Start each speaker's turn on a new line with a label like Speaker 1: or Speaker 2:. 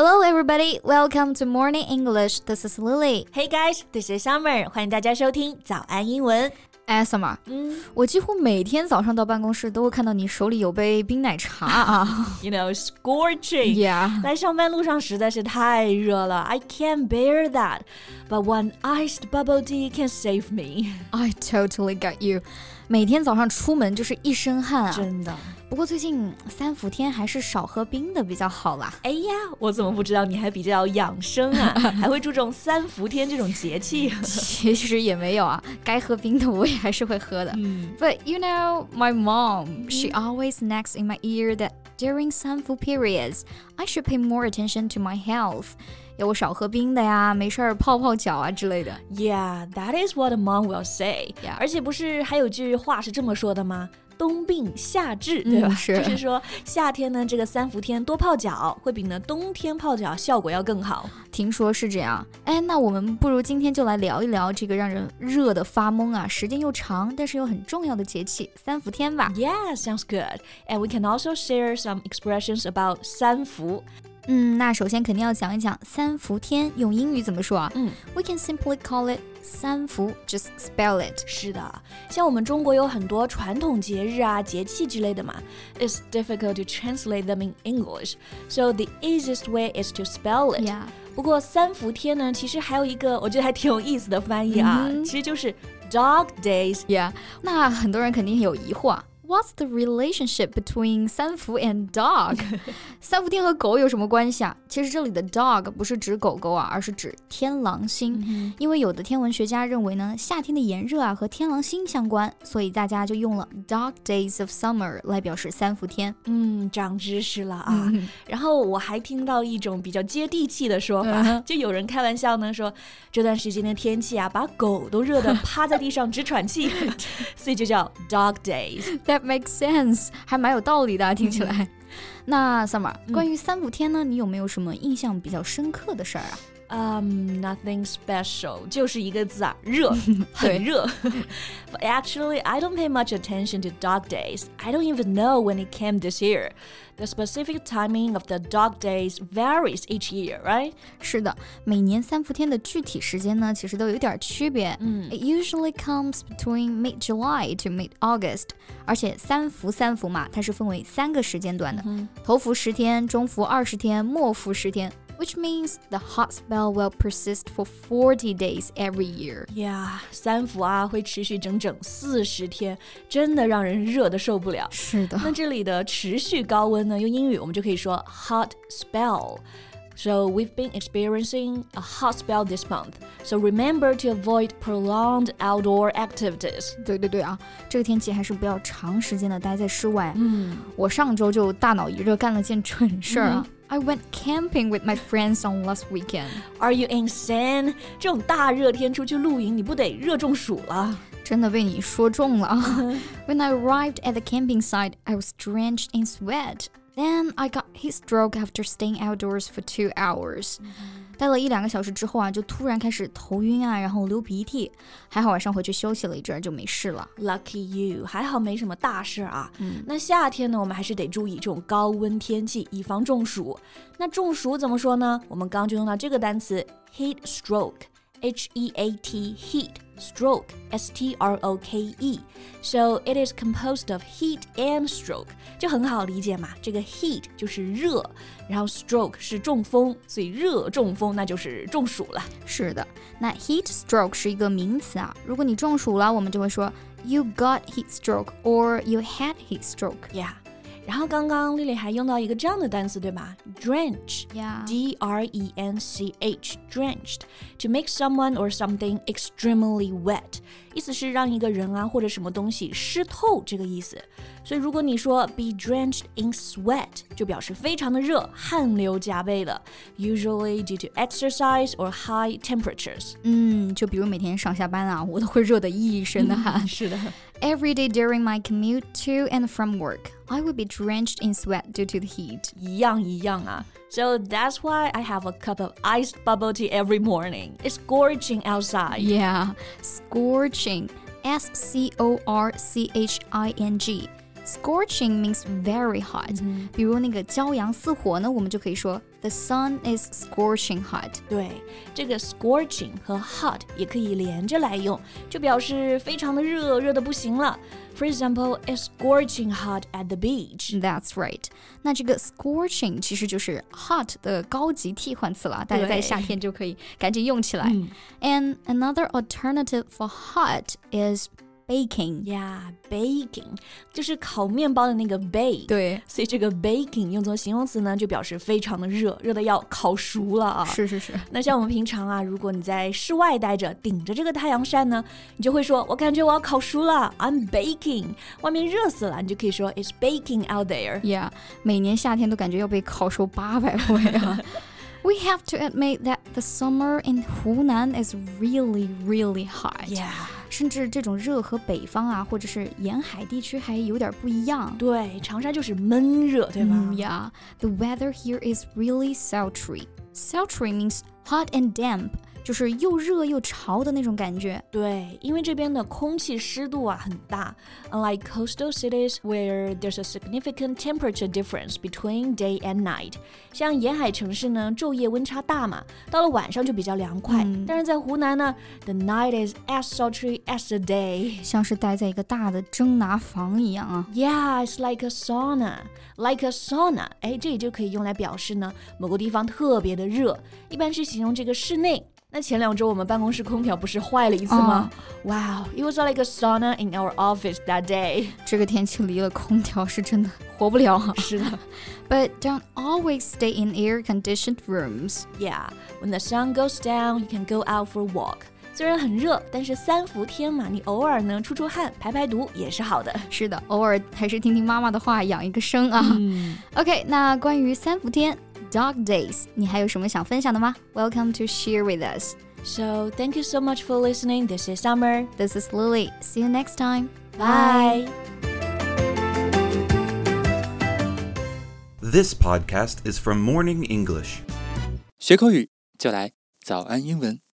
Speaker 1: Hello, everybody. Welcome to Morning English. This is Lily.
Speaker 2: Hey guys, this is Summer. 欢迎大家收听早安英文。
Speaker 1: 哎，Summer，嗯，我几乎每天早上到办公室都会看到你手里有杯冰奶茶啊。
Speaker 2: You know, scorching.
Speaker 1: Yeah.
Speaker 2: 来上班路上实在是太热了，I can't bear that. But one iced bubble tea can save me.
Speaker 1: I totally get you. 每天早上出门就是一身汗啊，
Speaker 2: 真的。
Speaker 1: 不过最近三伏天还是少喝冰的比较好啦。
Speaker 2: 哎呀，我怎么不知道你还比较养生啊？还会注重三伏天这种节气？
Speaker 1: 其实也没有啊，该喝冰的我也还是会喝的。嗯，But you know, my mom, she always nags in my ear that during 三伏 periods, I should pay more attention to my health. 要我少喝冰的呀，没事儿泡泡脚啊之类的。
Speaker 2: Yeah, that is what a mom will say. Yeah. 而且不是还有句话是这么说的吗？冬病夏治，对吧？
Speaker 1: 是，
Speaker 2: 就是说夏天呢，这个三伏天多泡脚，会比呢冬天泡脚效果要更好。
Speaker 1: 听说是这样。哎，那我们不如今天就来聊一聊这个让人热的发懵啊，时间又长，但是又很重要的节气——三伏天吧？
Speaker 2: Yeah, sounds good. And we can also share some expressions about 三伏。
Speaker 1: 嗯，那首先肯定要讲一讲三伏天用英语怎么说啊？嗯，We can simply call it 三伏，just spell it。
Speaker 2: 是的，像我们中国有很多传统节日啊、节气之类的嘛，It's difficult to translate them in English, so the easiest way is to spell it.
Speaker 1: Yeah.
Speaker 2: 不过三伏天呢，其实还有一个我觉得还挺有意思的翻译啊，其实就是 Dog Days。
Speaker 1: Yeah，那很多人肯定有疑惑。What's the relationship between 三伏 and dog？三伏天和狗有什么关系啊？其实这里的 dog 不是指狗狗啊，而是指天狼星。嗯、因为有的天文学家认为呢，夏天的炎热啊和天狼星相关，所以大家就用了 dog days of summer 来表示三伏天。
Speaker 2: 嗯，长知识了啊！嗯、然后我还听到一种比较接地气的说法，嗯、就有人开玩笑呢说，这段时间的天气啊，把狗都热得趴在地上直喘气，所以就叫 dog days。
Speaker 1: That makes sense，还蛮有道理的，听起来。那 Summer，关于三伏天呢，你有没有什么印象比较深刻的事儿啊
Speaker 2: ？Um, nothing special，就是一个字啊，热，很热。But actually, I don't pay much attention to dog days. I don't even know when it came this year. The specific timing of the dog days varies each year, right?
Speaker 1: 是的，每年三伏天的具体时间呢，其实都有点区别。嗯，It usually comes between mid July to mid August. 而且三伏三伏嘛，它是分为三个时间段的，头伏十天，中伏二十天，末伏十天。 which means the hot spell will persist for 40 days every year.
Speaker 2: Yeah，三伏啊会持续整整四十天，真的让人热的受不了。
Speaker 1: 是的。
Speaker 2: 那这里的持续高温呢，用英语我们就可以说 hot spell。So we've been experiencing a hot spell this month. So remember to avoid prolonged outdoor activities.
Speaker 1: 对对对啊，这个天气还是不要长时间的待在室外。嗯，我上周就大脑一热干了件蠢事儿啊。嗯 I went camping with my friends on last weekend.
Speaker 2: Are you insane? 这种大热天出去露营，你不得热中暑了？
Speaker 1: 真的被你说中了。When I arrived at the camping site, I was drenched in sweat. Then I got heat stroke after staying outdoors for two hours. 待了一两个小时之后啊，就突然开始头晕啊，然后流鼻涕。还好晚上回去休息了一阵就没事了。
Speaker 2: Lucky you，还好没什么大事啊。嗯，那夏天呢，我们还是得注意这种高温天气，以防中暑。那中暑怎么说呢？我们刚就用到这个单词 heat stroke，H E A T heat。stroke, S T R O K E. So it is composed of heat and stroke，就很好理解嘛。这个 heat 就是热，然后 stroke 是中风，所以热中风那就是中暑了。
Speaker 1: 是的，那 heat stroke 是一个名词啊。如果你中暑了，我们就会说 you got heat stroke or you had heat stroke.
Speaker 2: Yeah. 然后刚刚丽丽还用到一个这样的单词，对吧？Drench，D R E N C H，drenched，to make someone or something extremely wet，意思是让一个人啊或者什么东西湿透这个意思。所以如果你说 be drenched in sweat，就表示非常的热，汗流浃背的，usually due to exercise or high temperatures。
Speaker 1: 嗯，就比如每天上下班啊，我都会热得一身的汗。
Speaker 2: 是的。
Speaker 1: Every day during my commute to and from work, I would be drenched in sweat due to the heat.
Speaker 2: 一样一样啊。So that's why I have a cup of iced bubble tea every morning. It's scorching outside.
Speaker 1: Yeah, scorching. S C O R C H I N G. Scorching means very hot. 比如那个骄阳似火呢，我们就可以说 The sun is scorching hot。
Speaker 2: 对，这个 scorching 和 hot 也可以连着来用，就表示非常的热，热的不行了。For example, it's scorching hot at the beach.
Speaker 1: That's right. 那这个 scorching 其实就是 hot 的高级替换词了，大家在夏天就可以赶紧用起来。And another alternative for hot is baking
Speaker 2: yeah baking 就是烤面包的那个 bake
Speaker 1: 对，
Speaker 2: 所以这个 baking 用作形容词呢，就表示非常的热，热的要烤熟了啊。
Speaker 1: 是是是。
Speaker 2: 那像我们平常啊，如果你在室外待着，顶着这个太阳晒呢，你就会说，我感觉我要烤熟了，I'm baking。外面热死了，你就可以说 It's baking out
Speaker 1: there。Yeah，每年夏天都感觉要被烤熟八百回啊。We have to admit that the summer in Hunan is really, really hot.
Speaker 2: Yeah.
Speaker 1: 甚至这种热和北方啊，或者是沿海地区还有点不一样。
Speaker 2: 对，长沙就是闷热，对吧、
Speaker 1: 嗯、？Yeah, the weather here is really sultry. Sultry means hot and damp. 就是又热又潮的那种感觉。
Speaker 2: 对，因为这边的空气湿度啊很大，unlike coastal cities where there's a significant temperature difference between day and night。像沿海城市呢，昼夜温差大嘛，到了晚上就比较凉快。嗯、但是在湖南呢，the night is as sultry as the day，
Speaker 1: 像是待在一个大的蒸拿房一样啊。
Speaker 2: Yeah, it's like a sauna, like a sauna。哎，这里就可以用来表示呢，某个地方特别的热，一般是形容这个室内。 那前两周我们办公室空调不是坏了一次吗？Wow, it was like a sauna in our office that day.
Speaker 1: 这个天气离了空调是真的活不了啊。
Speaker 2: 是的。
Speaker 1: But don't always stay in air-conditioned rooms.
Speaker 2: Yeah, when the sun goes down, you can go out for a walk. 虽然很热，但是三伏天嘛，你偶尔呢出出汗、排排毒也是好的。
Speaker 1: 是的，偶尔还是听听妈妈的话，养一个生啊。
Speaker 2: 嗯、
Speaker 1: OK，那关于三伏天。 dog days，你还有什么想分享的吗？Welcome to share with us.
Speaker 2: So thank you so much for listening. This is Summer.
Speaker 1: This is Lily. See you next time.
Speaker 2: Bye.
Speaker 3: This podcast is from Morning English.
Speaker 4: 学口语就来早安英文。